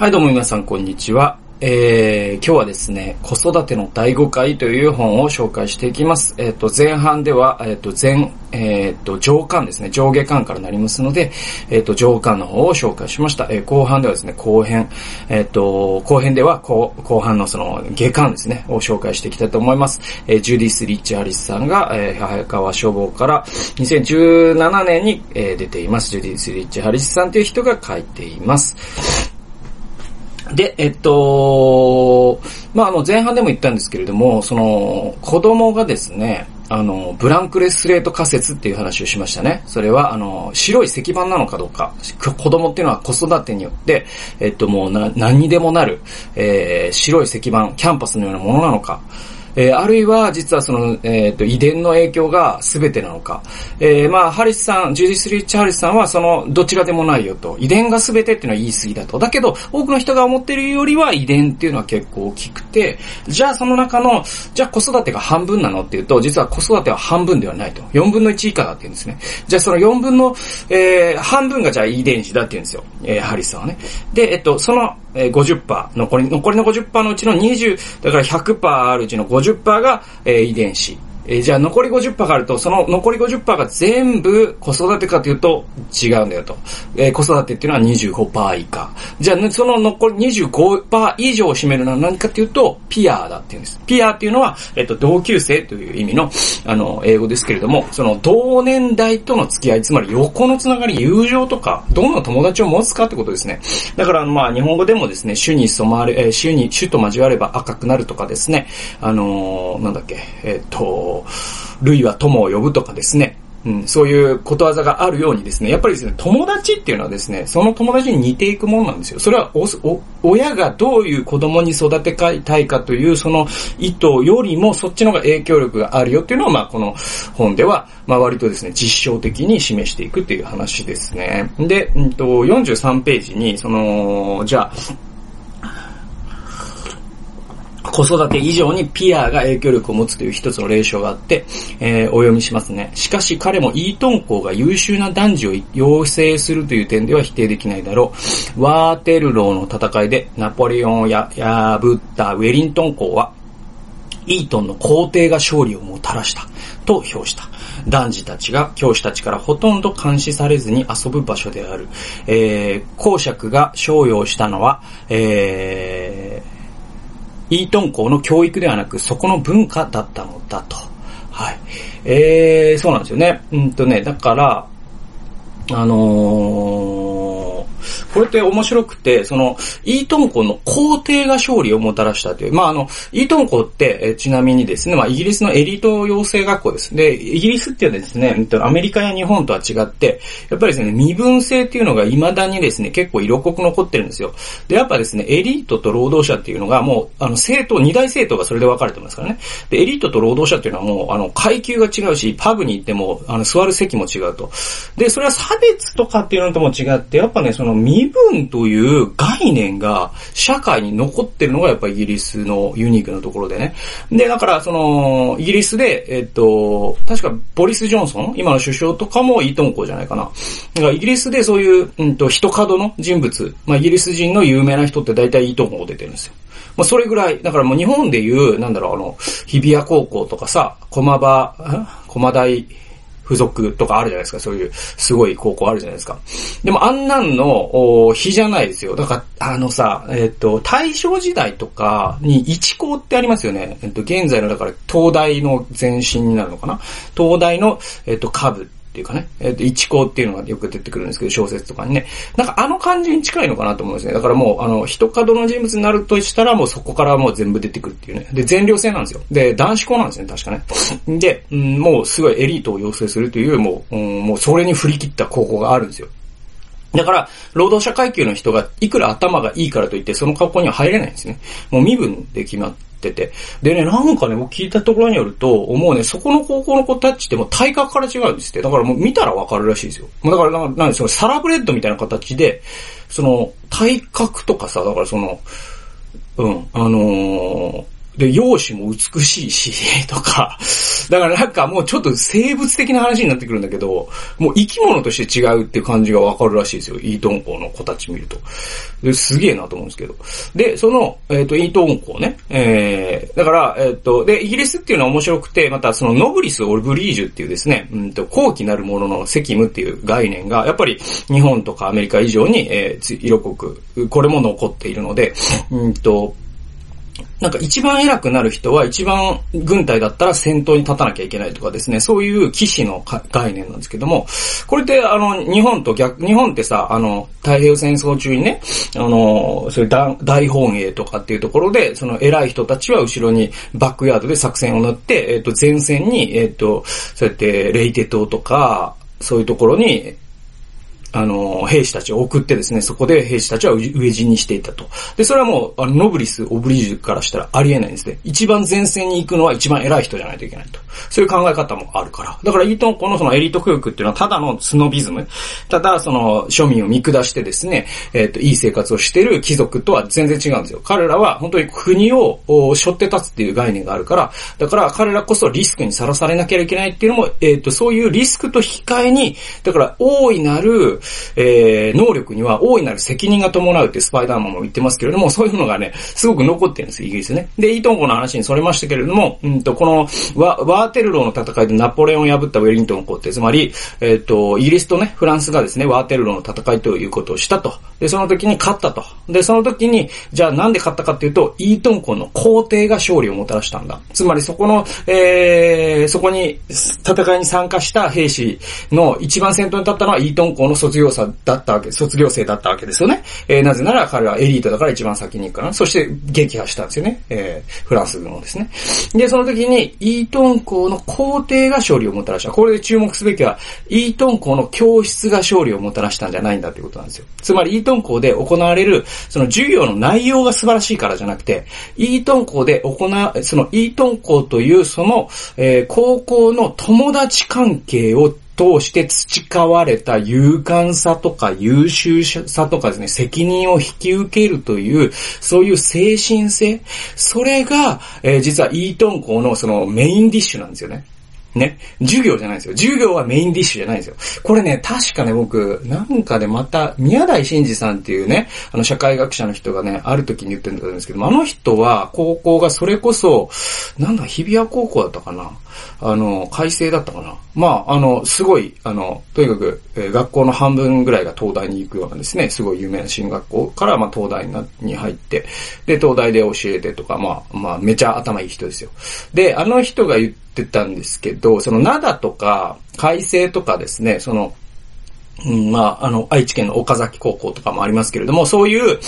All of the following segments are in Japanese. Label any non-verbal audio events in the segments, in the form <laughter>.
はい、どうも皆さん、こんにちは。えー、今日はですね、子育ての第5回という本を紹介していきます。えっ、と、前半では、えっ、と、前、えっ、と、上巻ですね、上下巻からなりますので、えっ、と、上巻の方を紹介しました。えー後半ではですね、後編、えっ、と、後編では後、後半のその、下巻ですね、を紹介していきたいと思います。えージュディス・リッチ・ハリスさんが、えー、早川消防から2017年に、え出ています。ジュディス・リッチ・ハリスさんという人が書いています。で、えっと、まあ、あの、前半でも言ったんですけれども、その、子供がですね、あの、ブランクレスレート仮説っていう話をしましたね。それは、あの、白い石板なのかどうか。子供っていうのは子育てによって、えっと、もうな、何にでもなる、えー白い石板、キャンパスのようなものなのか。えーあるいは、実はその、えっ、と、遺伝の影響が全てなのか。えーまあ、ハリスさん、ジュディス・リッチ・ハリスさんは、その、どちらでもないよと。遺伝が全てっていうのは言い過ぎだと。だけど、多くの人が思ってるよりは遺伝っていうのは結構大きくて、じゃあその中の、じゃあ子育てが半分なのっていうと、実は子育ては半分ではないと。4分の1以下だって言うんですね。じゃあその4分の、えー半分がじゃあ遺伝子だって言うんですよ。えーハリスさんはね。で、えっと、その、えー50%、残り、残りの50%のうちの20、だから100%あるうちの50%が、えー遺伝子。えーじゃあ残り50%があると、その残り50%が全部子育てかというと違うんだよと。えー子育てっていうのは25%以下。じゃあ、その残り25%以上を占めるのは何かというと、ピアーだっていうんです。ピアーっていうのは、えっと、同級生という意味の、あの、英語ですけれども、その同年代との付き合い、つまり横のつながり、友情とか、どんな友達を持つかってことですね。だから、まあ、日本語でもですね、種に染まる、えー種に、種と交われば赤くなるとかですね、あのーなんだっけ、えっと、類は友を呼ぶとかですね、うん、そういうことわざがあるようにですね、やっぱりですね、友達っていうのはですね、その友達に似ていくものなんですよ。それはお、親がどういう子供に育てたいかという、その意図よりも、そっちの方が影響力があるよっていうのを、まあ、この本では、まあ、割とですね、実証的に示していくっていう話ですね。で、うんと、43ページに、その、じゃあ、子育て以上にピアが影響力を持つという一つの例証があって、えーお読みしますね。しかし彼もイートン校が優秀な男児を養成するという点では否定できないだろう。ワーテルローの戦いでナポレオンをや破ったウェリントン校は、イートンの皇帝が勝利をもたらした。と評した。男児たちが教師たちからほとんど監視されずに遊ぶ場所である。えー、公爵が商用したのは、えー、イートン校の教育ではなく、そこの文化だったのだと。はい。えー、そうなんですよね。うんとね、だから、あのーこれって面白くて、その、イートン校の皇帝が勝利をもたらしたという。まあ、あの、イートン校って、えちなみにですね、まあ、イギリスのエリート養成学校です。で、イギリスっていうのはですね、アメリカや日本とは違って、やっぱりですね、身分制っていうのが未だにですね、結構色濃く残ってるんですよ。で、やっぱですね、エリートと労働者っていうのがもう、あの、政党、二大政党がそれで分かれてますからね。で、エリートと労働者っていうのはもう、あの、階級が違うし、パブに行っても、あの、座る席も違うと。で、それは差別とかっていうのとも違って、やっぱね、その身身分という概念が社会に残ってるのがやっぱイギリスのユニークなところでね。で、だから、その、イギリスで、えっと、確かボリス・ジョンソン、今の首相とかもイートン校じゃないかな。だからイギリスでそういう、うんと、人角の人物、まあ、イギリス人の有名な人って大体イートン校出てるんですよ。まあ、それぐらい、だからもう日本でいう、なんだろう、あの、日比谷高校とかさ、駒場、駒大、付属とかあるじゃないですか。そういう、すごい高校あるじゃないですか。でも、あんなんの、日じゃないですよ。だから、あのさ、えっ、と、大正時代とかに一校ってありますよね。えっ、と、現在の、だから、東大の前身になるのかな。東大の、えっ、と、株っていうかね、えっ、と、一校っていうのがよく出てくるんですけど、小説とかにね。なんかあの感じに近いのかなと思うんですね。だからもう、あの、一角の人物になるとしたら、もうそこからもう全部出てくるっていうね。で、全寮制なんですよ。で、男子校なんですね、確かね。で、うん、もうすごいエリートを養成するという、もう、うん、もうそれに振り切った高校があるんですよ。だから、労働者階級の人がいくら頭がいいからといって、その学校には入れないんですね。もう身分で決まっててて。でね、なんかね、僕聞いたところによると、思うね、そこの高校の子たちってもう体格から違うんですって。だからもう見たらわかるらしいですよ。だからなんか、なんでそのサラブレッドみたいな形で、その体格とかさ、だからその、うん、あのーで、容姿も美しいし、<laughs> とか、だからなんかもうちょっと生物的な話になってくるんだけど、もう生き物として違うってう感じがわかるらしいですよ。イートン校の子たち見ると。ですげえなと思うんですけど。で、その、えっ、ー、と、イートン校ね、えー、だから、えっ、ー、と、で、イギリスっていうのは面白くて、またそのノブリス・オルブリージュっていうですね、うんと、後期なるものの責務っていう概念が、やっぱり日本とかアメリカ以上に、えー、色濃く、これも残っているので、うんと、なんか一番偉くなる人は一番軍隊だったら先頭に立たなきゃいけないとかですね、そういう騎士の概念なんですけども、これってあの、日本と逆、日本ってさ、あの、太平洋戦争中にね、あの、そういう大本営とかっていうところで、その偉い人たちは後ろにバックヤードで作戦を塗って、えっ、ー、と、前線に、えっ、ー、と、そうやってレイテ島とか、そういうところに、あの、兵士たちを送ってですね、そこで兵士たちは飢え死にしていたと。で、それはもう、あの、ノブリス、オブリージュからしたらありえないんですね。一番前線に行くのは一番偉い人じゃないといけないと。そういう考え方もあるから。だから、イートン、このそのエリート教育っていうのはただのスノビズム。ただ、その、庶民を見下してですね、えっ、ー、と、いい生活をしてる貴族とは全然違うんですよ。彼らは本当に国を背負って立つっていう概念があるから、だから彼らこそリスクにさらされなきゃいけないっていうのも、えっ、ー、と、そういうリスクと引き換えに、だから大いなる、えー、能力には大いなる責任が伴うってスパイダーマンも言ってますけれども、そういうのがね、すごく残ってるんです、イギリスね。で、イートンコの話にそれましたけれども、うんと、このワ、ワーテルローの戦いでナポレオンを破ったウェリントン公って、つまり、えっ、ー、と、イギリスとね、フランスがですね、ワーテルローの戦いということをしたと。で、その時に勝ったと。で、その時に、じゃあなんで勝ったかっていうと、イートンコの皇帝が勝利をもたらしたんだ。つまりそこの、えー、そこに戦いに参加した兵士の一番先頭に立ったのはイートンコの卒業者だったわけ、卒業生だったわけですよね。えー、なぜなら彼はエリートだから一番先に行くから。そして撃破したんですよね。えー、フランス軍をですね。で、その時にイートン校の皇帝が勝利をもたらした。これで注目すべきは、イートン校の教室が勝利をもたらしたんじゃないんだということなんですよ。つまり、イートン校で行われる、その授業の内容が素晴らしいからじゃなくて、イートン校で行う、そのイートン校というその、えー、高校の友達関係を通して培われた勇敢さとか優秀さとかですね、責任を引き受けるという、そういう精神性、それが、えー、実はイートン校のそのメインディッシュなんですよね。ね。授業じゃないですよ。授業はメインディッシュじゃないですよ。これね、確かね、僕、なんかでまた、宮台真司さんっていうね、あの、社会学者の人がね、ある時に言ってるんですけど、あの人は、高校がそれこそ、なんだ、日比谷高校だったかな？あの、改正だったかな？まあ、あの、すごい、あの、とにかく、えー、学校の半分ぐらいが東大に行くようなですね、すごい有名な進学校から、まあ、東大に入って、で、東大で教えてとか、まあ、まあ、めちゃ頭いい人ですよ。で、あの人が言ってたんですけど、その、灘とか、海星とかですね、その、うん、まあ、あの、愛知県の岡崎高校とかもありますけれども、そういう、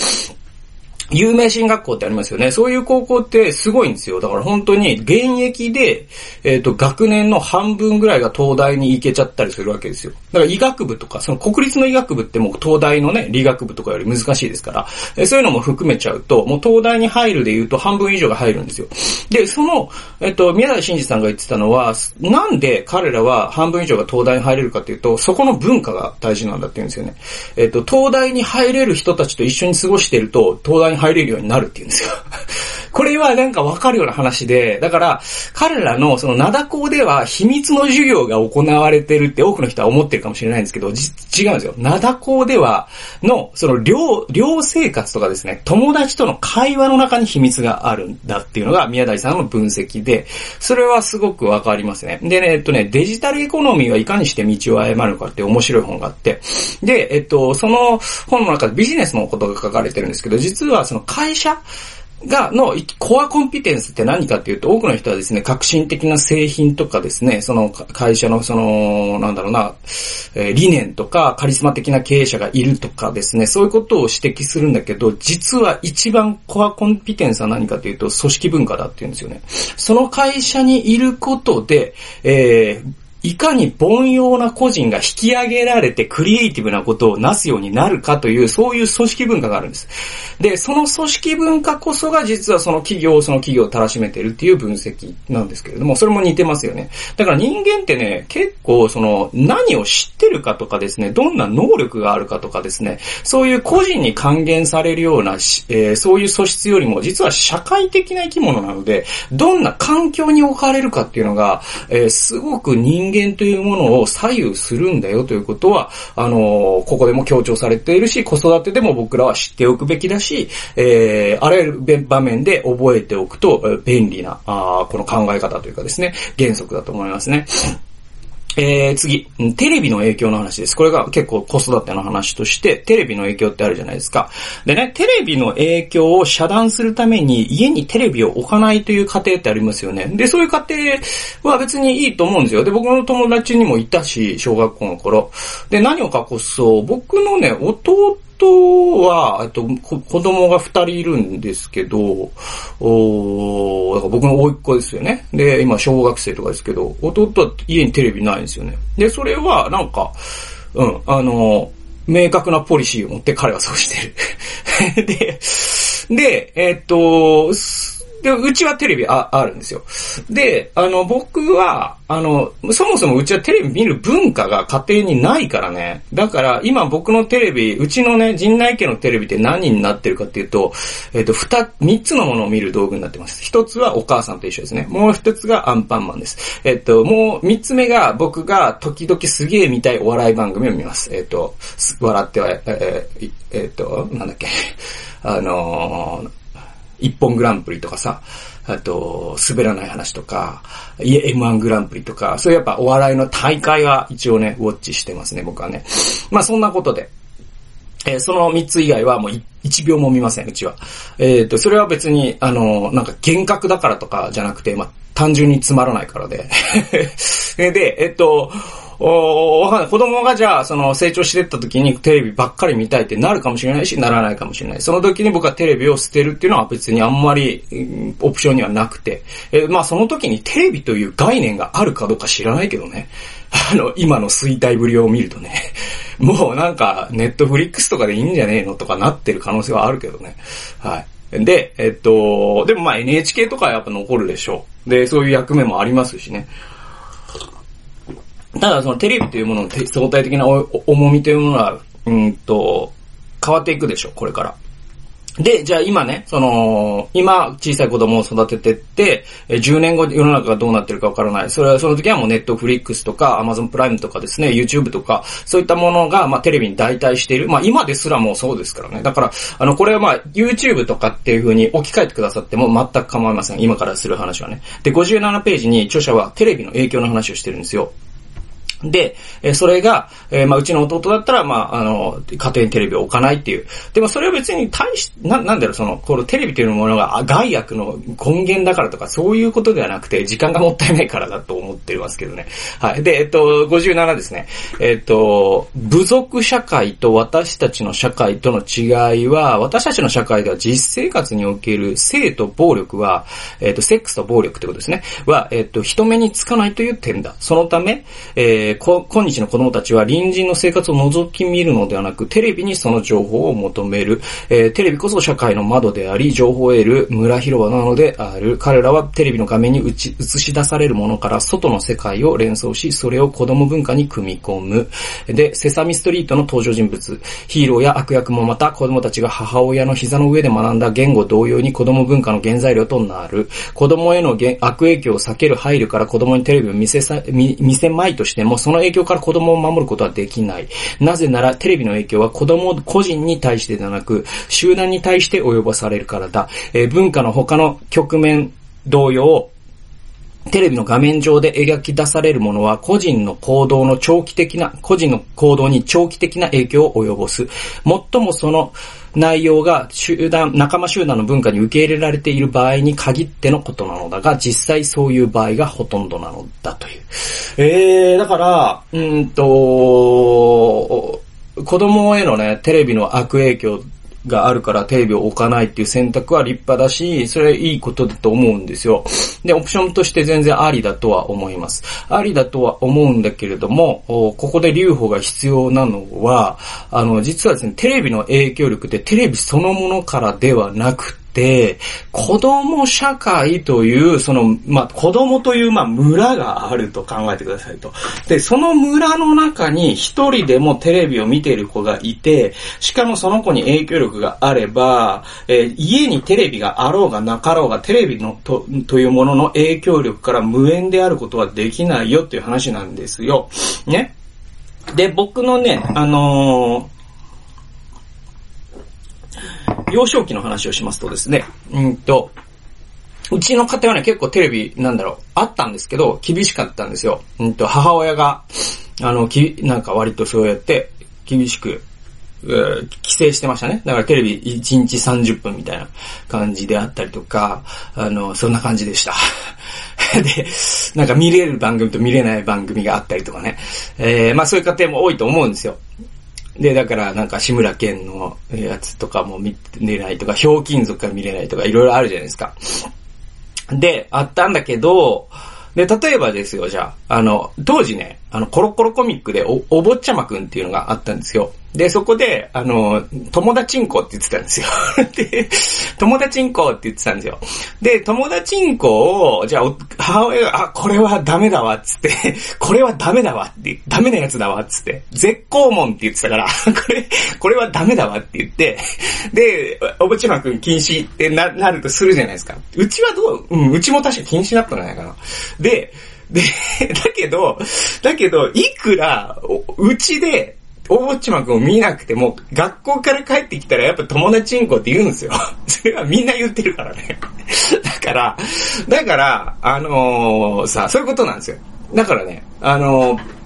有名進学校ってありますよね。そういう高校ってすごいんですよ。だから本当に現役で、えっ、ー、と、学年の半分ぐらいが東大に行けちゃったりするわけですよ。だから医学部とか、その国立の医学部ってもう東大のね、理学部とかより難しいですから、えー、そういうのも含めちゃうと、もう東大に入るで言うと半分以上が入るんですよ。で、その、えっ、ー、と、宮台真司さんが言ってたのは、なんで彼らは半分以上が東大に入れるかっていうと、そこの文化が大事なんだって言うんですよね。えっ、と、東大に入れる人たちと一緒に過ごしてると、東大に入れるようになるって言うんですよ。<laughs> これはなんかわかるような話で、だから、彼らのその灘校では秘密の授業が行われてるって多くの人は思ってるかもしれないんですけど、違うんですよ。灘校では、の、その寮、寮生活とかですね、友達との会話の中に秘密があるんだっていうのが宮台さんの分析で、それはすごくわかりますね。でね、えっとね、デジタルエコノミーはいかにして道を誤るかって面白い本があって、で、えっと、その本の中でビジネスのことが書かれてるんですけど、実はその会社、が、の、コアコンピテンスって何かっていうと、多くの人はですね、革新的な製品とかですね、その会社のその、なんだろうな、えー、理念とか、カリスマ的な経営者がいるとかですね、そういうことを指摘するんだけど、実は一番コアコンピテンスは何かというと、組織文化だっていうんですよね。その会社にいることで、えー、いかに凡庸な個人が引き上げられてクリエイティブなことをなすようになるかという、そういう組織文化があるんです。で、その組織文化こそが実はその企業をその企業をたらしめてるっていう分析なんですけれども、それも似てますよね。だから人間ってね、結構その何を知ってるかとかですね、どんな能力があるかとかですね、そういう個人に還元されるような、えー、そういう素質よりも実は社会的な生き物なので、どんな環境に置かれるかっていうのが、えー、すごく人間間というものを左右するんだよということは、あの、ここでも強調されているし、子育てでも僕らは知っておくべきだし、えー、あらゆる場面で覚えておくと便利な、あこの考え方というかですね、原則だと思いますね。えー、次、テレビの影響の話です。これが結構子育ての話として、テレビの影響ってあるじゃないですか。でね、テレビの影響を遮断するために家にテレビを置かないという家庭ってありますよね。で、そういう家庭は別にいいと思うんですよ。で、僕の友達にもいたし、小学校の頃。で、何を隠そう、僕のね、弟弟は、えっと、子供が二人いるんですけど、おだから僕の甥っ子ですよね。で、今小学生とかですけど、弟は家にテレビないんですよね。で、それはなんか、うん、あの、明確なポリシーを持って彼はそうしてる。<laughs> で、で、えっと、で、うちはテレビああるんですよ。で、あの、僕は、あの、そもそもうちはテレビ見る文化が家庭にないからね。だから、今僕のテレビ、うちのね、陣内家のテレビって何になってるかっていうと、えっ、ー、と、二、三つのものを見る道具になってます。一つはお母さんと一緒ですね。もう一つがアンパンマンです。えっ、ー、と、もう三つ目が僕が時々すげえ見たいお笑い番組を見ます。えっ、ー、と、笑っては、えー、えっ、と、なんだっけ。あのー一本グランプリとかさ、あと、滑らない話とか、いえ、M1 グランプリとか、そういうやっぱお笑いの大会は一応ね、ウォッチしてますね、僕はね。まあそんなことで。えー、その三つ以外はもう一秒も見ません、うちは。えっ、ー、と、それは別に、あの、なんか幻覚だからとかじゃなくて、まあ、単純につまらないからで。<laughs> で、えっと、おわかんない。子供がじゃあ、その成長してった時にテレビばっかり見たいってなるかもしれないし、ならないかもしれない。その時に僕はテレビを捨てるっていうのは別にあんまり、オプションにはなくて。え、まあその時にテレビという概念があるかどうか知らないけどね。あの、今の衰退ぶりを見るとね。<laughs> もうなんか、ネットフリックスとかでいいんじゃねえのとかなってる可能性はあるけどね。はい。で、えっと、でもまあ NHK とかやっぱ残るでしょう。で、そういう役目もありますしね。ただそのテレビというものの相対的な重みというものは、うんと、変わっていくでしょう、これから。で、じゃあ今ね、その、今、小さい子供を育ててって、10年後世の中がどうなってるかわからない。それは、その時はもうネットフリックスとか、アマゾンプライムとかですね、YouTube とか、そういったものが、まあテレビに代替している。まあ今ですらもうそうですからね。だから、あの、これはまあ YouTube とかっていう風に置き換えてくださっても全く構いません。今からする話はね。で、57ページに著者はテレビの影響の話をしてるんですよ。で、えそれが、えー、まあ、うちの弟だったら、まあ、あの、家庭にテレビを置かないっていう。でもそれは別に対し、な、なんだろう、その、このテレビというものが害悪の根源だからとか、そういうことではなくて、時間がもったいないからだと思ってますけどね。はい。で、えっと、57ですね。えっと、部族社会と私たちの社会との違いは、私たちの社会では実生活における性と暴力は、えっと、セックスと暴力ってことですね。は、えっと、人目につかないという点だ。そのため、えーー、今日の子供たちは隣人の生活を覗き見るのではなく、テレビにその情報を求める。えー、テレビこそ社会の窓であり、情報を得る村広場なのである。彼らはテレビの画面に映し出されるものから外の世界を連想し、それを子供文化に組み込む。で、セサミストリートの登場人物、ヒーローや悪役もまた子供たちが母親の膝の上で学んだ言語同様に子供文化の原材料となる。子供への悪影響を避ける配慮から子供にテレビを見せさ見見せまいとしても、その影響から子供を守ることはできない。なぜなら、テレビの影響は子供個人に対してではなく、集団に対して及ぼされるからだ。えー、文化の他の局面同様、テレビの画面上で描き出されるものは個人の行動の長期的な、個人の行動に長期的な影響を及ぼす。最もその内容が集団、仲間集団の文化に受け入れられている場合に限ってのことなのだが、実際そういう場合がほとんどなのだという。えー、だから、うんと、子供へのね、テレビの悪影響があるからテレビを置かないっていう選択は立派だし、それはいいことだと思うんですよ。で、オプションとして全然ありだとは思います。ありだとは思うんだけれども、ここで留保が必要なのは、あの、実はですね、テレビの影響力ってテレビそのものからではなくて、子供社会という、その、まあ、子供という、ま、村があると考えてくださいと。で、その村の中に一人でもテレビを見ている子がいて、しかもその子に影響力があれば、えー、家にテレビがあろうがなかろうが、テレビのと、というものの影響力から無縁であることはできないよっていう話なんですよ。ね。で、僕のね、あのー幼少期の話をしますとですね、うんと、うちの家庭はね、結構テレビ、なんだろう、あったんですけど、厳しかったんですよ。うんと、母親が、あの、き、なんか割とそうやって、厳しくえ、規制してましたね。だからテレビ1日30分みたいな感じであったりとか、あの、そんな感じでした。<laughs> で、なんか見れる番組と見れない番組があったりとかね。えー、まあそういう家庭も多いと思うんですよ。で、だからなんか志村けんのやつとかも見れないとか、ひょうきん族が見れないとか、いろいろあるじゃないですか。で、あったんだけど、で、例えばですよ、じゃあ、あの、当時ね、あの、コロコロコミックでお、お坊ちゃまくんっていうのがあったんですよ。で、そこで、あの、友達んこ <laughs> って言ってたんですよ。で、友達んこって言ってたんですよ。で、友達んこを、じゃあ、母親が、あ、これはダメだわ、っつって、<laughs> これはダメだわって、ダメなやつだわ、っつって、絶好門って言ってたから、<laughs> これ、これはダメだわって言って、で、おぼちまくん禁止ってな、なるとするじゃないですか。うちはどう、うん、うちも確か禁止だったんじゃないかな。で、で、だけど、だけど、いくら、うちで、大ぼっちまくんを見なくても、学校から帰ってきたらやっぱ友達んこって言うんですよ。<laughs> それはみんな言ってるからね。<laughs> だから、だから、あのー、さ、そういうことなんですよ。だからね、あのー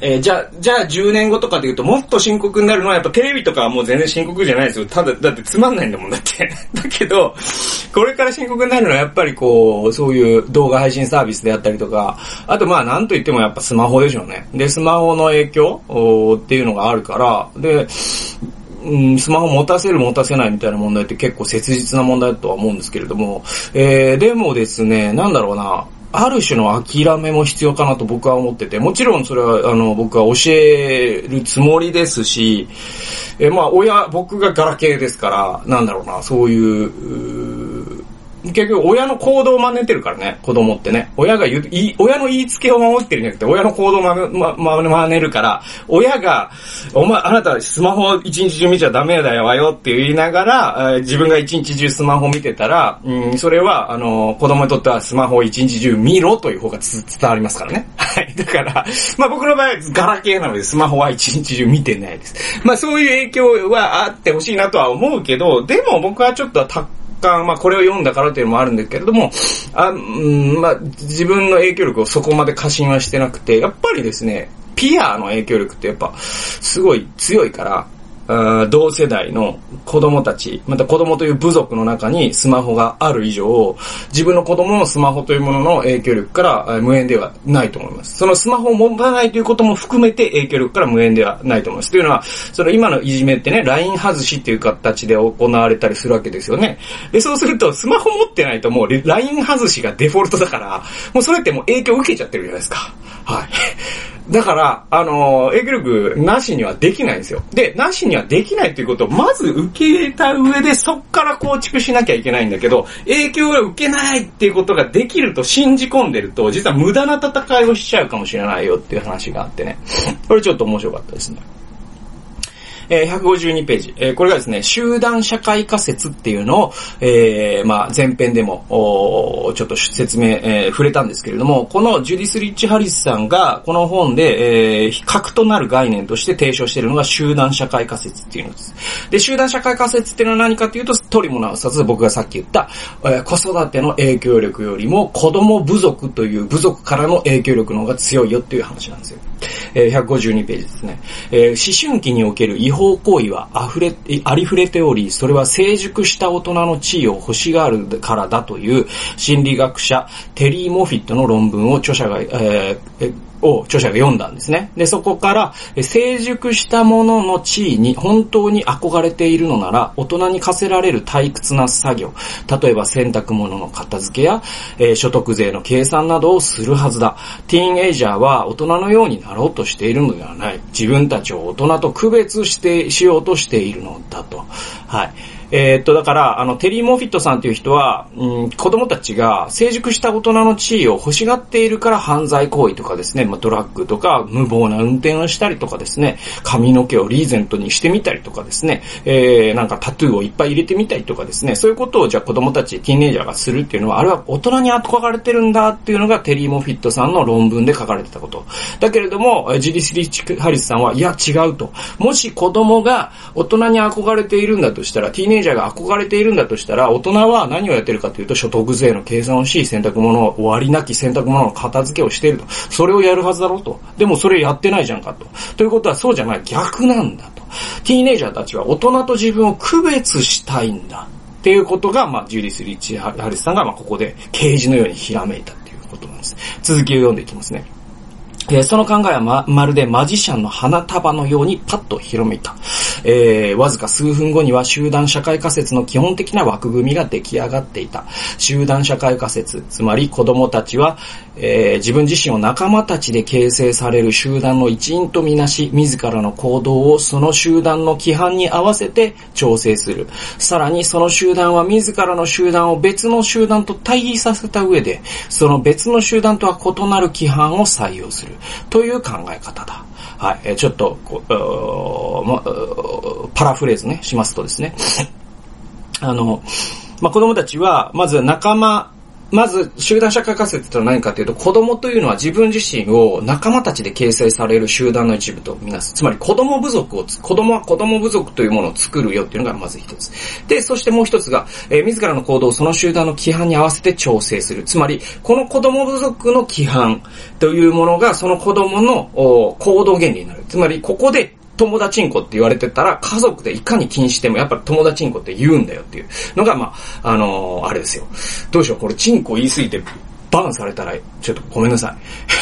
えー、じゃあ、じゃあ10年後とかで言うともっと深刻になるのはやっぱテレビとかはもう全然深刻じゃないですよ。ただ、だってつまんないんだもんだって。<laughs> だけど、これから深刻になるのはやっぱりこう、そういう動画配信サービスであったりとか、あとまあなんと言ってもやっぱスマホでしょうね。で、スマホの影響っていうのがあるから、で、うん、スマホ持たせる持たせないみたいな問題って結構切実な問題だとは思うんですけれども、えー、でもですね、なんだろうな、ある種の諦めも必要かなと僕は思ってて、もちろんそれは、あの、僕は教えるつもりですし、えまあ、親、僕がガラケーですから、なんだろうな、そういう、結局親の行動を真似てるからね、子供ってね。親が言う、親の言いつけを守ってるんじゃなくて、親の行動を真似、ま、真似るから、親が、お前、あなたスマホ一日中見ちゃダメだよわよって言いながら、自分が一日中スマホ見てたら、うん、それは、あの、子供にとってはスマホを一日中見ろという方が伝わりますからね。<laughs> はい。だから、まあ僕の場合ガラケーなのでスマホは一日中見てないです。まあそういう影響はあってほしいなとは思うけど、でも僕はちょっと干、まあこれを読んだからというのもあるんですけれども、あうん、まあ自分の影響力をそこまで過信はしてなくて、やっぱりですね、ピアの影響力ってやっぱすごい強いから、同世代の子供たち、また子供という部族の中にスマホがある以上、自分の子供のスマホというものの影響力から無縁ではないと思います。そのスマホを持たないということも含めて影響力から無縁ではないと思います。というのは、その今のいじめってね、LINE 外しっていう形で行われたりするわけですよね。で、そうすると、スマホ持ってないともう LINE 外しがデフォルトだから、もうそれってもう影響を受けちゃってるじゃないですか。はい。だから、あの、影響力なしにはできないんですよ。で、なしにはできないということをまず受け入れた上で、そっから構築しなきゃいけないんだけど、影響を受けないっていうことができると信じ込んでると、実は無駄な戦いをしちゃうかもしれないよっていう話があってね。これちょっと面白かったですね。えー、152ページ。えー、これがですね、集団社会仮説っていうのを、えー、まあ、前編でも、ちょっと説明、えー、触れたんですけれども、このジュディス・リッチ・ハリスさんが、この本で、えー、核となる概念として提唱しているのが集団社会仮説っていうのです。で、集団社会仮説っていうのは何かというと、トリモナウサツ僕がさっき言った、えー、子育ての影響力よりも子供部族という部族からの影響力の方が強いよっていう話なんですよ。えー、152ページですね。えー、思春期における違法行為は溢れ、ありふれており、それは成熟した大人の地位を欲しがるからだという心理学者テリー・モフィットの論文を著者が、えーを著者が読んだんですね。で、そこから、成熟したものの地位に本当に憧れているのなら、大人に課せられる退屈な作業、例えば洗濯物の片付けや、えー、所得税の計算などをするはずだ。ティーンエイジャーは大人のようになろうとしているのではない。自分たちを大人と区別して、しようとしているのだと。はい。えー、っと、だから、あの、テリー・モフィットさんという人は、うん、子供たちが成熟した大人の地位を欲しがっているから犯罪行為とかですね、まあ、ドラッグとか無謀な運転をしたりとかですね、髪の毛をリーゼントにしてみたりとかですね、えー、なんかタトゥーをいっぱい入れてみたりとかですね、そういうことをじゃあ子供たち、ティーンエイジャーがするっていうのは、あれは大人に憧れてるんだっていうのがテリー・モフィットさんの論文で書かれてたこと。だけれども、ジリス・リチ・ハリスさんは、いや違うと。もし子供が大人に憧れているんだとしたら、ティーンエイジャーが憧れているんだとしたら、大人は何をやってるかというと、所得税の計算をし、洗濯物を終わりなき洗濯物の片付けをしていると。それをやるはずだろうと。でもそれやってないじゃんかと。ということはそうじゃない。逆なんだと。ティーネイジャーたちは大人と自分を区別したいんだ。っていうことが、まあ、ジュリス・リッチ・ハリスさんが、まあ、ここで刑事のようにひらめいたっていうことなんです。続きを読んでいきますね。え、その考えはま、まるでマジシャンの花束のようにパッと広めた。えー、わずか数分後には集団社会仮説の基本的な枠組みが出来上がっていた。集団社会仮説、つまり子供たちは、えー、自分自身を仲間たちで形成される集団の一員とみなし、自らの行動をその集団の規範に合わせて調整する。さらにその集団は自らの集団を別の集団と対比させた上で、その別の集団とは異なる規範を採用する。という考え方だ。はい。ちょっとこう、ま、パラフレーズね、しますとですね。あの、まあ、子供たちは、まず仲間まず、集団社会仮説とは何かというと、子供というのは自分自身を仲間たちで形成される集団の一部とみなす。つまり子供部族を、子供は子供部族というものを作るよっていうのがまず一つ。で、そしてもう一つが、えー、自らの行動をその集団の規範に合わせて調整する。つまり、この子供部族の規範というものが、その子供の行動原理になる。つまり、ここで友達んこって言われてたら、家族でいかに禁止しても、やっぱり友達んこって言うんだよっていうのが、まあ、あのー、あれですよ。どうしよう、これチンコ言いすぎて、バンされたら、ちょっとごめんなさ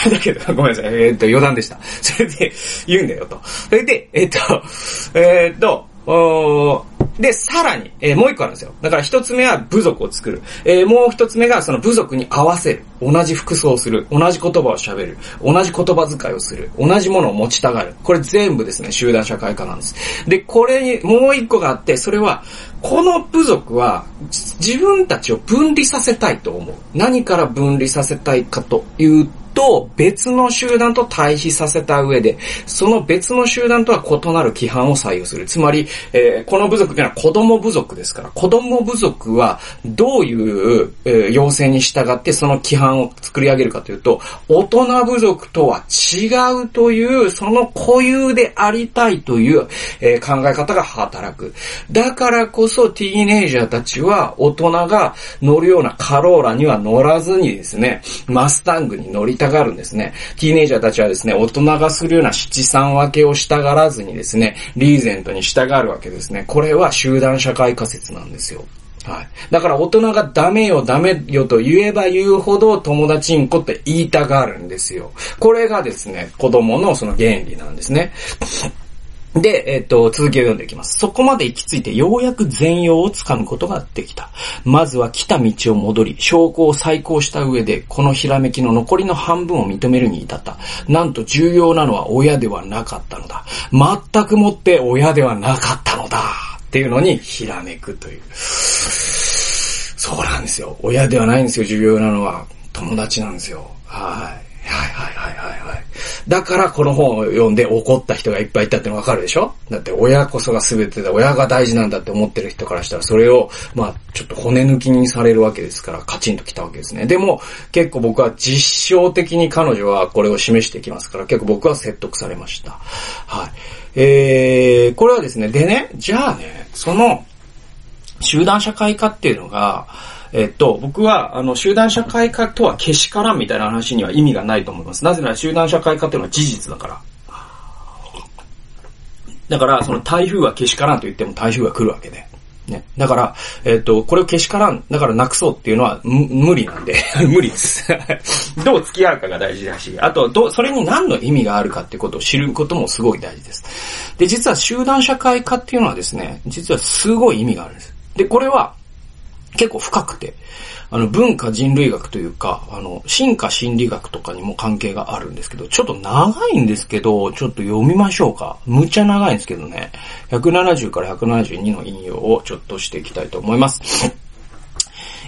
い。<laughs> だけど、ごめんなさい。えー、っと、余談でした。それで、言うんだよと。それで、えー、っと、え、っと、おで、さらに、えー、もう一個あるんですよ。だから一つ目は部族を作る。えー、もう一つ目がその部族に合わせる。同じ服装をする。同じ言葉を喋る。同じ言葉遣いをする。同じものを持ちたがる。これ全部ですね、集団社会化なんです。で、これにもう一個があって、それは、この部族は自分たちを分離させたいと思う。何から分離させたいかというと別の集団と対比させた上で、その別の集団とは異なる規範を採用する。つまり、えー、この部族というのは子供部族ですから、子供部族はどういう、えー、要請に従ってその規範を作り上げるかというと、大人部族とは違うという、その固有でありたいという、えー、考え方が働く。だからこそティーネイジャーたちは大人が乗るようなカローラには乗らずにですね、マスタングに乗りたがるんですね。ティーネイジャーたちはですね、大人がするような七三分けをしたがらずにですね、リーゼントに従うわけですね。これは集団社会仮説なんですよ。はい。だから大人がダメよダメよと言えば言うほど友達んこって言いたがるんですよ。これがですね、子供のその原理なんですね。で、えっ、と、続きを読んでいきます。そこまで行き着いてようやく全容をつかむことができた。まずは来た道を戻り、証拠を再考した上で、このひらめきの残りの半分を認めるに至った。なんと重要なのは親ではなかったのだ。全くもって親ではなかったのだ。っていうのにひらめくという。そうなんですよ。親ではないんですよ、重要なのは。友達なんですよ。はい。はいはいはいはいはい。だからこの本を読んで怒った人がいっぱいいたってのわかるでしょ？だって親こそが全てで親が大事なんだって思ってる人からしたらそれを、まあちょっと骨抜きにされるわけですからカチンときたわけですね。でも結構僕は実証的に彼女はこれを示していきますから結構僕は説得されました。はい。えー、これはですね、でね、じゃあね、その集団社会化っていうのが、えっと、僕は、あの、集団社会化とはけしからんみたいな話には意味がないと思います。なぜなら集団社会化っていうのは事実だから。だから、その台風はけしからんと言っても台風が来るわけで。ね。だから、えっ、と、これをけしからん、だからなくそうっていうのは無理なんで <laughs> 無理です。<laughs> どう付き合うかが大事だし、あと、ど、それに何の意味があるかってことを知ることもすごい大事です。で、実は集団社会化っていうのはですね、実はすごい意味があるんです。で、これは結構深くて、あの、文化人類学というか、あの、進化心理学とかにも関係があるんですけど、ちょっと長いんですけど、ちょっと読みましょうか。むちゃ長いんですけどね。170から172の引用をちょっとしていきたいと思います。<laughs>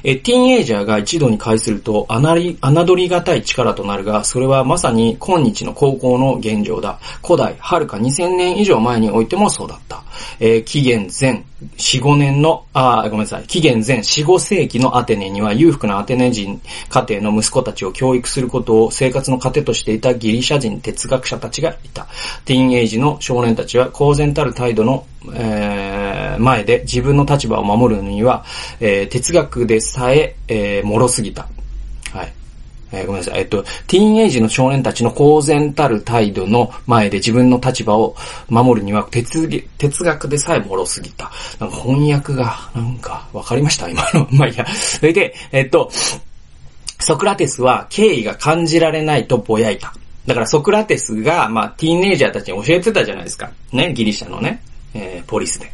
え、ティーンエイジャーが一度に会すると、侮り、侮りがたい力となるが、それはまさに今日の高校の現状だ。古代、遥か2000年以上前においてもそうだった。えー、紀元前4、5年の、あ、ごめんなさい、紀元前4、5世紀のアテネには裕福なアテネ人家庭の息子たちを教育することを生活の糧としていたギリシャ人哲学者たちがいた。ティーンエイジの少年たちは公然たる態度の、えー、前で自分の立場を守るには、えー、哲学でさえ、えー、脆すぎた。えー、ごめんなさい。えっと、ティーンエイジの少年たちの公然たる態度の前で自分の立場を守るには哲哲学でさえ脆すぎた。なんか翻訳が、なんか、わかりました？今の。<laughs> まいいや。それで、えっと、ソクラテスは敬意が感じられないとぼやいた。だからソクラテスが、まあ、ティーンエイジャーたちに教えてたじゃないですか。ね、ギリシャのね、えー、ポリスで。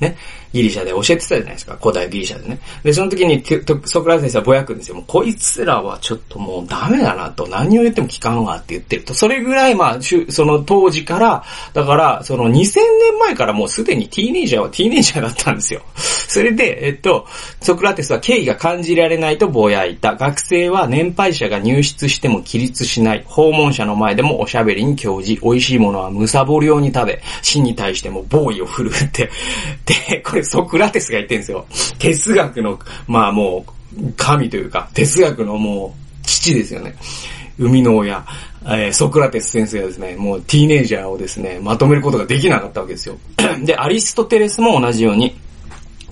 ね？ギリシャで教えてたじゃないですか。古代ギリシャでね。で、その時にソクラテスはぼやくんですよ。もうこいつらはちょっともうダメだなと、何を言っても聞かんわって言ってると。それぐらい、まあ、その当時から、だから、その2000年前からもうすでにティーネイジャーはティーネイジャーだったんですよ。<laughs> それで、えっと、ソクラテスは敬意が感じられないとぼやいた。学生は年配者が入室しても起立しない。訪問者の前でもおしゃべりに興じ、美味しいものはむさぼるように食べ、死に対しても暴意を振るって。で、これソクラテスが言ってんですよ。哲学の、まあもう、神というか、哲学のもう、父ですよね。生みの親、えー、ソクラテス先生はですね、もうティーネイジャーをですね、まとめることができなかったわけですよ。<clears throat> で、アリストテレスも同じように、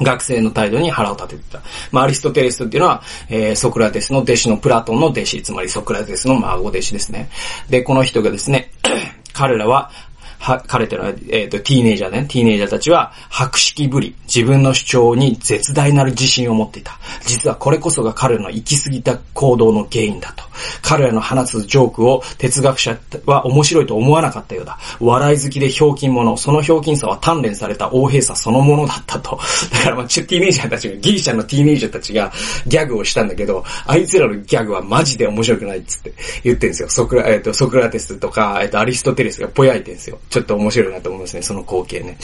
学生の態度に腹を立ててた。まあ、アリストテレスっていうのは、えー、ソクラテスの弟子のプラトンの弟子、つまりソクラテスの孫弟子ですね。で、この人がですね、<clears throat> 彼らはは、彼というのは、えっ、ー、と、ティーネイジャーね、ティーネイジャーたちは、白色ぶり、自分の主張に絶大なる自信を持っていた。実はこれこそが彼の行き過ぎた行動の原因だと。彼らの放つジョークを哲学者は面白いと思わなかったようだ。笑い好きでひょうきん者、そのひょうきんさは鍛錬された横平さそのものだったと。だからまあ、ティーネイジャーたちが、ギリシャのティーネイジャーたちがギャグをしたんだけど、あいつらのギャグはマジで面白くないっつって言ってんですよ。ソクラ、えっ、ー、と、ソクラテスとか、えっ、ー、と、アリストテレスがぼやいてんですよ。ちょっと面白いなと思いますね、その光景ね。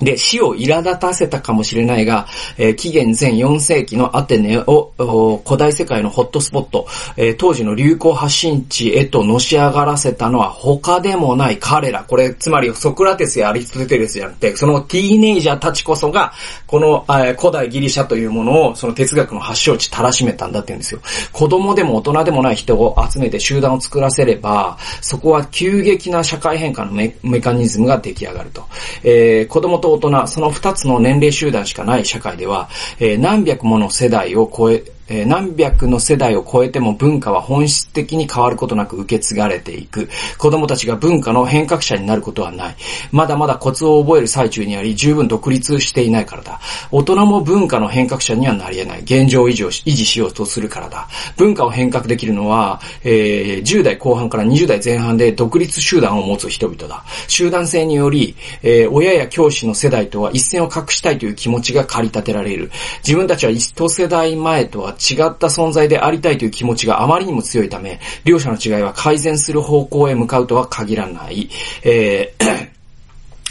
で、死を苛立たせたかもしれないが、えー、紀元前4世紀のアテネを古代世界のホットスポット、えー、当時の流行発信地へとのし上がらせたのは他でもない彼ら。これ、つまりソクラテスやアリストテレスじゃなくて、そのティーネイジャーたちこそが、この、えー、古代ギリシャというものをその哲学の発祥地たらしめたんだって言うんですよ。子供でも大人でもない人を集めて集団を作らせれば、そこは急激な社会変化のメカニズムが出来上がると。えー、子供と大人、その二つの年齢集団しかない社会では、えー、何百もの世代を超え、えー、何百の世代を超えても文化は本質的に変わることなく受け継がれていく。子供たちが文化の変革者になることはない。まだまだコツを覚える最中にあり、十分独立していないからだ。大人も文化の変革者にはなり得ない。現状維持を維持しようとするからだ。文化を変革できるのは、えー、10代後半から20代前半で独立集団を持つ人々だ。集団性により、えー、親や教師の世代とは一線を画したいという気持ちが駆り立てられる。自分たちは一世代前とは違った存在でありたいという気持ちがあまりにも強いため、両者の違いは改善する方向へ向かうとは限らない。えー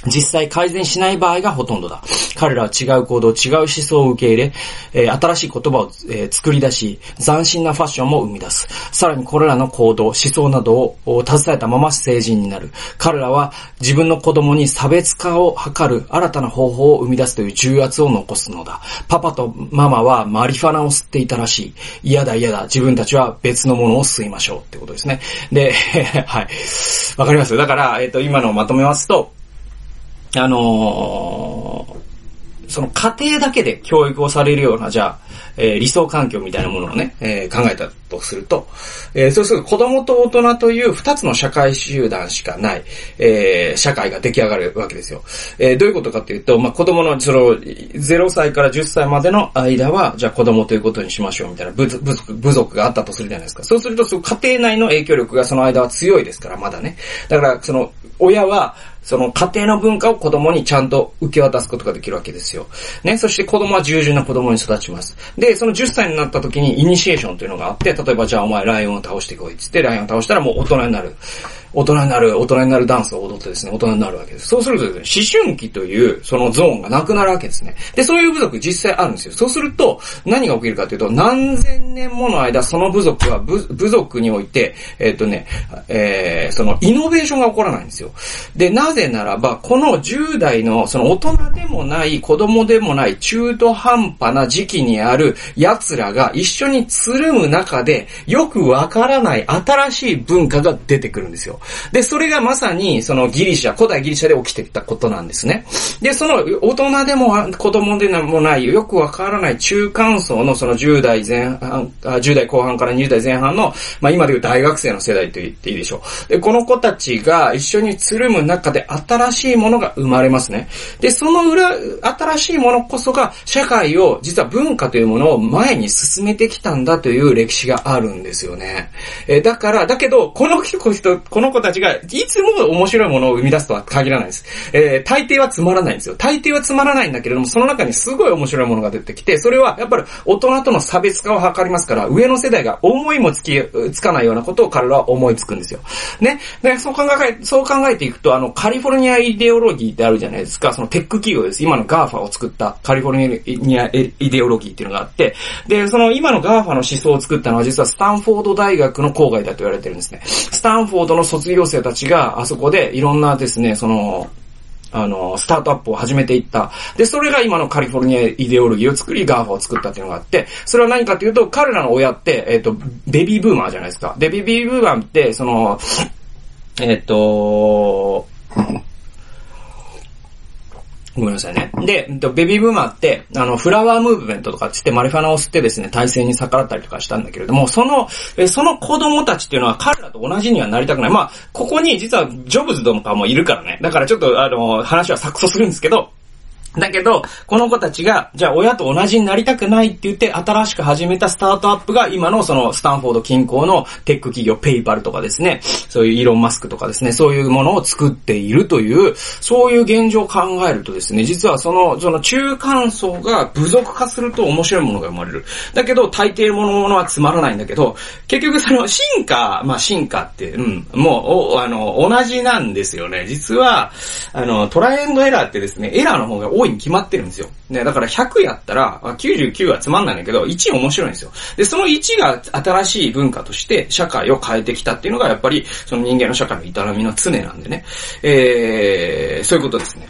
実際改善しない場合がほとんどだ。彼らは違う行動、違う思想を受け入れ、え、新しい言葉を、え、作り出し、斬新なファッションも生み出す。さらにこれらの行動、思想などを携えたまま成人になる。彼らは自分の子供に差別化を図る新たな方法を生み出すという重圧を残すのだ。パパとママはマリファナを吸っていたらしい。嫌だ嫌だ。自分たちは別のものを吸いましょうってことですね。で、<laughs> はい。わかります？だから、えっ、ー、と、今のをまとめますと、あのー、その家庭だけで教育をされるような、じゃあ、えー、理想環境みたいなものをね、えー、考えた。とすると、えー、そうすると子供と大人という二つの社会集団しかない、えー、社会が出来上がるわけですよ。えー、どういうことかというと、まあ、子供の、その、0歳から10歳までの間は、じゃあ子供ということにしましょうみたいな部族部族があったとするじゃないですか。そうすると、その家庭内の影響力がその間は強いですから、まだね。だから、その、親は、その家庭の文化を子供にちゃんと受け渡すことができるわけですよ。ね、そして子供は従順な子供に育ちます。で、その10歳になった時にイニシエーションというのがあって、例例えばじゃあお前ライオンを倒してこいっつって、ライオンを倒したらもう大人になる。大人になる、大人になるダンスを踊ってですね、大人になるわけです。そうするとですね、思春期というそのゾーンがなくなるわけですね。で、そういう部族実際あるんですよ。そうすると、何が起きるかというと、何千年もの間、その部族は部部族において、えっ、とね、えー、そのイノベーションが起こらないんですよ。で、なぜならば、この10代の、その大人でもない、子供でもない中途半端な時期にある奴らが一緒につるむ中で、よくわからない新しい文化が出てくるんですよ。で、それがまさに、そのギリシャ、古代ギリシャで起きてきたことなんですね。で、その大人でも子供でもない、よくわからない中間層のその10代前半、10代後半から20代前半の、まあ今でいう大学生の世代と言っていいでしょう。で、この子たちが一緒につるむ中で新しいものが生まれますね。で、その裏、新しいものこそが社会を、実は文化というものを前に進めてきたんだという歴史があるんですよね。えだから、だけど、この人、この子たちが、いつも面白いものを生み出すとは限らないです。えー、大抵はつまらないんですよ。大抵はつまらないんだけれども、その中にすごい面白いものが出てきて、それはやっぱり大人との差別化を図りますから、上の世代が思いもつき、つかないようなことを彼らは思いつくんですよ。ね。で、そう考え、そう考えていくと、あの、カリフォルニアイデオロギーってあるじゃないですか。そのテック企業です。今の GAFA を作ったカリフォルニアイデオロギーっていうのがあって、で、その今の GAFA の思想を作ったのは実はスタンフォード大学の郊外だと言われてるんですね。スタンフォードの卒卒業生たちがあそこでいろんなですね、その、あの、スタートアップを始めていった。で、それが今のカリフォルニアイデオロギーを作り、 GAFA を作ったっていうのがあって、それは何かというと、彼らの親って、えっ、ー、と、ベビーブーマーじゃないですか。で、ベビーブーマーって、その、えっ、ー、と、ごめんなさいね。で、ベビーブーマーって、あの、フラワームーブメントとかつってマリファナを吸ってですね、体制に逆らったりとかしたんだけれども、その、その子供たちっていうのは彼らと同じにはなりたくない。まあ、ここに実はジョブズとかもいるからね。だからちょっと、あの、話は錯綜するんですけど、だけど、この子たちが、じゃあ親と同じになりたくないって言って、新しく始めたスタートアップが、今のそのスタンフォード近郊のテック企業、ペイパルとかですね、そういうイーロンマスクとかですね、そういうものを作っているという、そういう現状を考えるとですね、実はその、その中間層が部族化すると面白いものが生まれる。だけど、大抵のものはつまらないんだけど、結局その進化、まあ進化って、うん、もう、あの、同じなんですよね。実は、あの、トライアンドエラーってですね、エラーの方が多いいに決まってるんですよ。ね、だから100やったら、99はつまんないんだけど、1面白いんですよ。で、その1が新しい文化として社会を変えてきたっていうのが、やっぱり、その人間の社会の営みの常なんでね。えー、そういうことですね。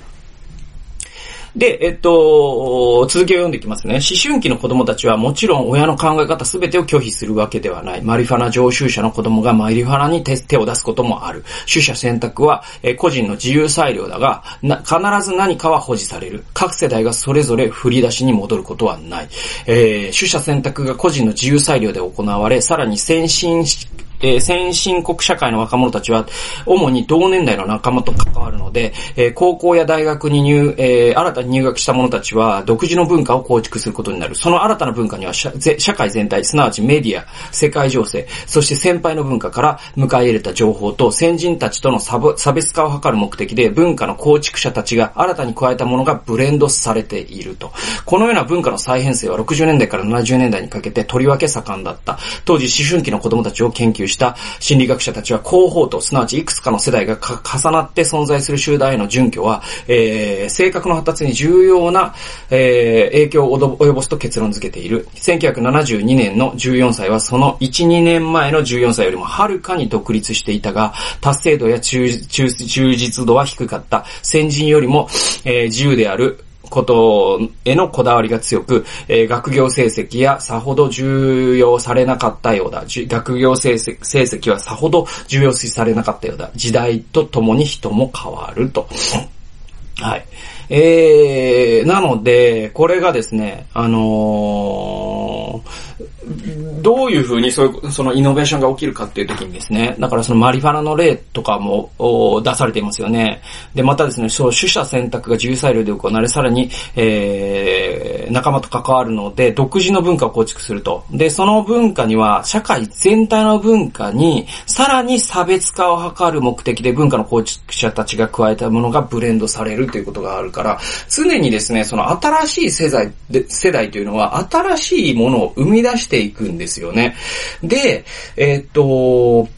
で、えっと、続きを読んでいきますね。思春期の子供たちはもちろん親の考え方すべてを拒否するわけではない。マリファナ常習者の子供がマリファナに手を出すこともある。取捨選択は、え個人の自由裁量だが、必ず何かは保持される。各世代がそれぞれ振り出しに戻ることはない。えー、取捨選択が個人の自由裁量で行われ、さらに先進えー、先進国社会の若者たちは、主に同年代の仲間と関わるので、えー、高校や大学に入、えー、新たに入学した者たちは、独自の文化を構築することになる。その新たな文化には社、社会全体、すなわちメディア、世界情勢、そして先輩の文化から迎え入れた情報と、先人たちとの差別化を図る目的で、文化の構築者たちが新たに加えたものがブレンドされていると。このような文化の再編成は60年代から70年代にかけてとりわけ盛んだった。当時思春期の子供たちを研究しした心理学者たちは広報と、すなわちいくつかの世代が重なって存在する集団への準拠は、えー、性格の発達に重要な、えー、影響を及ぼすと結論付けている。1972年の14歳はその1、2年前の14歳よりもはるかに独立していたが、達成度や忠実度は低かった。先人よりも、えー、自由であることへのこだわりが強く、えー、学業成績やさほど重要されなかったようだ。学業成績成績はさほど重要視されなかったようだ。時代とともに人も変わると。<coughs> はい。えー、なので、これがですね、あのー、どういう風にそういう、そのイノベーションが起きるかっていう時にですね、だからそのマリファナの例とかも出されていますよね。で、またですね、そう、取捨選択が自由裁量で行われ、さらに、えー、仲間と関わるので、独自の文化を構築すると。で、その文化には、社会全体の文化に、さらに差別化を図る目的で文化の構築者たちが加えたものがブレンドされるということがあるから、常にですね、その新しい世代、世代というのは、新しいものを生み出していくんですよね。で、えー、っと、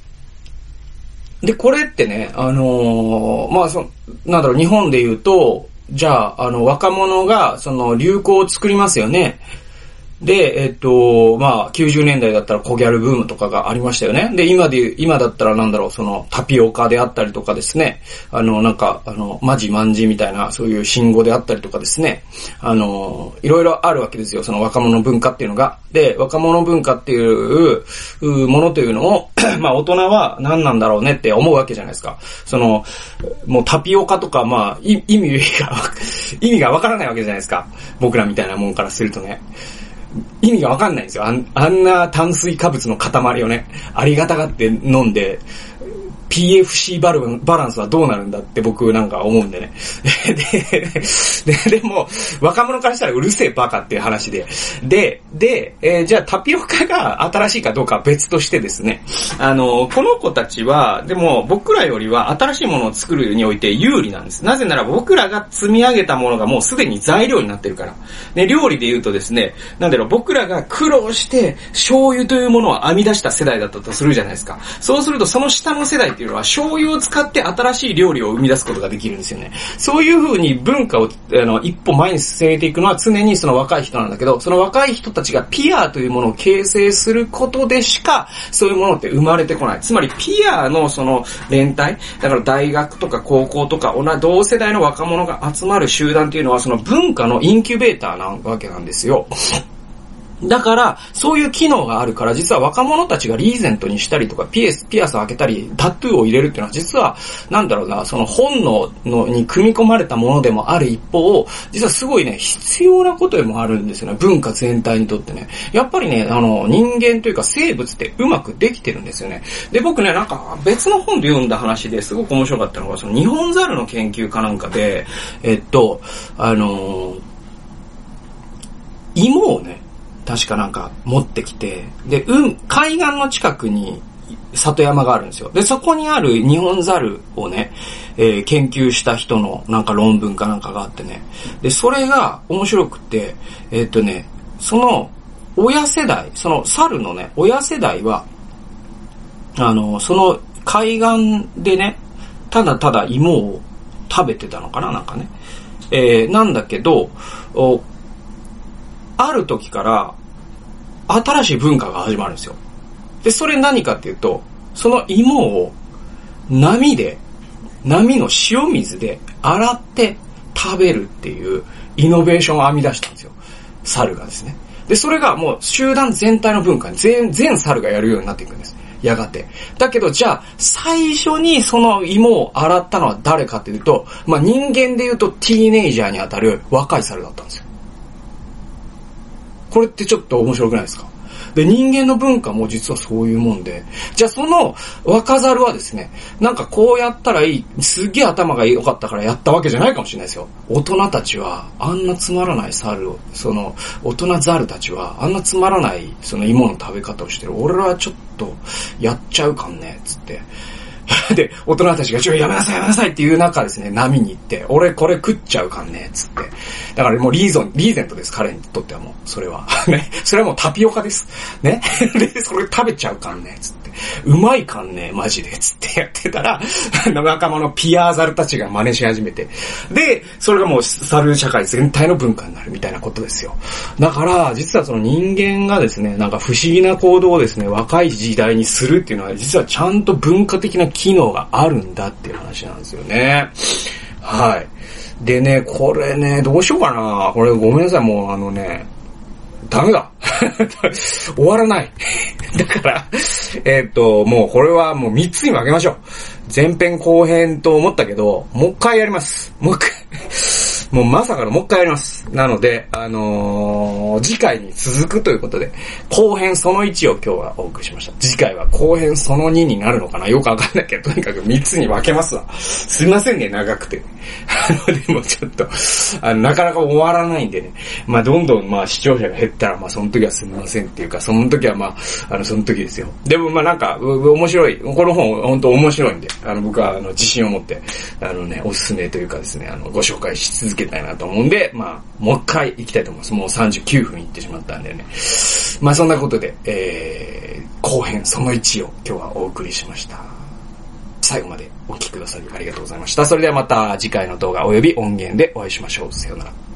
で、これってね、あのー、まあ、そなんだろう、日本で言うと、じゃあ、あの、若者が、その、流行を作りますよね。で、えっと、まあ、90年代だったらコギャルブームとかがありましたよね。で、今で、今だったらなんだろう、その、タピオカであったりとかですね。あの、なんか、あの、マジマンジみたいな、そういう信号であったりとかですね。あの、いろいろあるわけですよ、その若者文化っていうのが。で、若者文化っていうものというのを、<clears throat> まあ、大人は何なんだろうねって思うわけじゃないですか。その、もうタピオカとか、まあ、意味が、意味がわからないわけじゃないですか。僕らみたいなもんからするとね。意味がわかんないんですよ。あんあんな炭水化物の塊をね、ありがたがって飲んで、PFC バルバランスはどうなるんだって僕なんか思うんでね。<laughs> で、で、でも、若者からしたらうるせえバカっていう話で。で、で、えー、じゃあタピオカが新しいかどうかは別としてですね。あの、この子たちは、でも僕らよりは新しいものを作るにおいて有利なんです。なぜなら僕らが積み上げたものがもうすでに材料になってるから。で、料理で言うとですね、なんだろう、僕らが苦労して醤油というものを編み出した世代だったとするじゃないですか。そうするとその下の世代っていうのは醤油を使って新しい料理を生み出すことができるんですよね。そういう風に文化をあの一歩前に進めていくのは常にその若い人なんだけど、その若い人たちがピアというものを形成することでしか、そういうものって生まれてこない。つまりピアのその連帯、だから大学とか高校とか同世代の若者が集まる集団っていうのはその文化のインキュベーターなわけなんですよ。だから、そういう機能があるから、実は若者たちがリーゼントにしたりとか、ピエス、ピアス開けたり、タトゥーを入れるっていうのは、実は、なんだろうな、その本能のに組み込まれたものでもある一方、実はすごいね、必要なことでもあるんですよね。文化全体にとってね。やっぱりね、あの、人間というか生物ってうまくできてるんですよね。で、僕ね、なんか別の本で読んだ話ですごく面白かったのが、その日本ザルの研究かなんかで、えっと、あの芋をね、確かなんか持ってきて、で、うん、海岸の近くに里山があるんですよ。で、そこにある日本ザルをね、えー、研究した人のなんか論文かなんかがあってね。で、それが面白くて、えー、っとね、その親世代、その猿のね、親世代は、あの、その海岸でね、ただただ芋を食べてたのかななんかね。えー、なんだけど、ある時から、新しい文化が始まるんですよ。で、それ何かっていうと、その芋を波で、波の塩水で洗って食べるっていうイノベーションを編み出したんですよ。猿がですね。で、それがもう集団全体の文化に全、全猿がやるようになっていくんです。やがて。だけど、じゃあ、最初にその芋を洗ったのは誰かっていうと、まあ、人間で言うとティーネイジャーにあたる若い猿だったんですよ。これってちょっと面白くないですか？で、人間の文化も実はそういうもんで、じゃあその若猿はですね、なんかこうやったらいい、すげえ頭が良かったからやったわけじゃないかもしれないですよ。大人たちは、あんなつまらない猿を、その、大人猿たちは、あんなつまらない、その芋の食べ方をしてる。俺はちょっと、やっちゃうかんね、つって。<laughs> で、大人たちが、ちょ、やめなさいやめなさいっていう中ですね、波に行って、俺これ食っちゃうかんね、つって。だからもうリーゾン、リーゼントです、彼にとってはもう、それは。<laughs> ね。それはもうタピオカです。ね。<laughs> で、それ食べちゃうかんね、つって。うまいかんね、マジで、つってやってたら、<laughs> 仲間のピアーザルたちが真似し始めて。で、それがもうサル社会全体の文化になるみたいなことですよ。だから、実はその人間がですね、なんか不思議な行動をですね、若い時代にするっていうのは、実はちゃんと文化的な機能があるんだっていう話なんですよね。はい。でね、これね、どうしようかな。これごめんなさい、もうあのね、ダメだ。<laughs> 終わらない。<laughs> だから、えっ、と、もうこれはもう3つに分けましょう。前編後編と思ったけど、もう一回やります。もう一回。もうまさかのもう一回やります。なので、あのー次回に続くということで、後編その1を今日はお送りしました。次回は後編その2になるのかな？よくわかんないけど、とにかく3つに分けますわ。すいませんね、長くて。あの、でもちょっと、あの、なかなか終わらないんでね。まあ、どんどん、まあ、視聴者が減ったら、まあ、その時はすみませんっていうか、その時は、まあ、あの、その時ですよ。でも、まあ、なんか、う面白い。この本、本当面白いんで、あの、僕は、あの、自信を持って、あのね、おすすめというかですね、あの、ご紹介し続けたいなと思うんで、まあ、もう一回行きたいと思います。もう39分行ってしまったんでね。まあ、そんなことで、えー、後編その1を今日はお送りしました。最後までお聴きくださりありがとうございました。それではまた次回の動画及び音源でお会いしましょう。さようなら。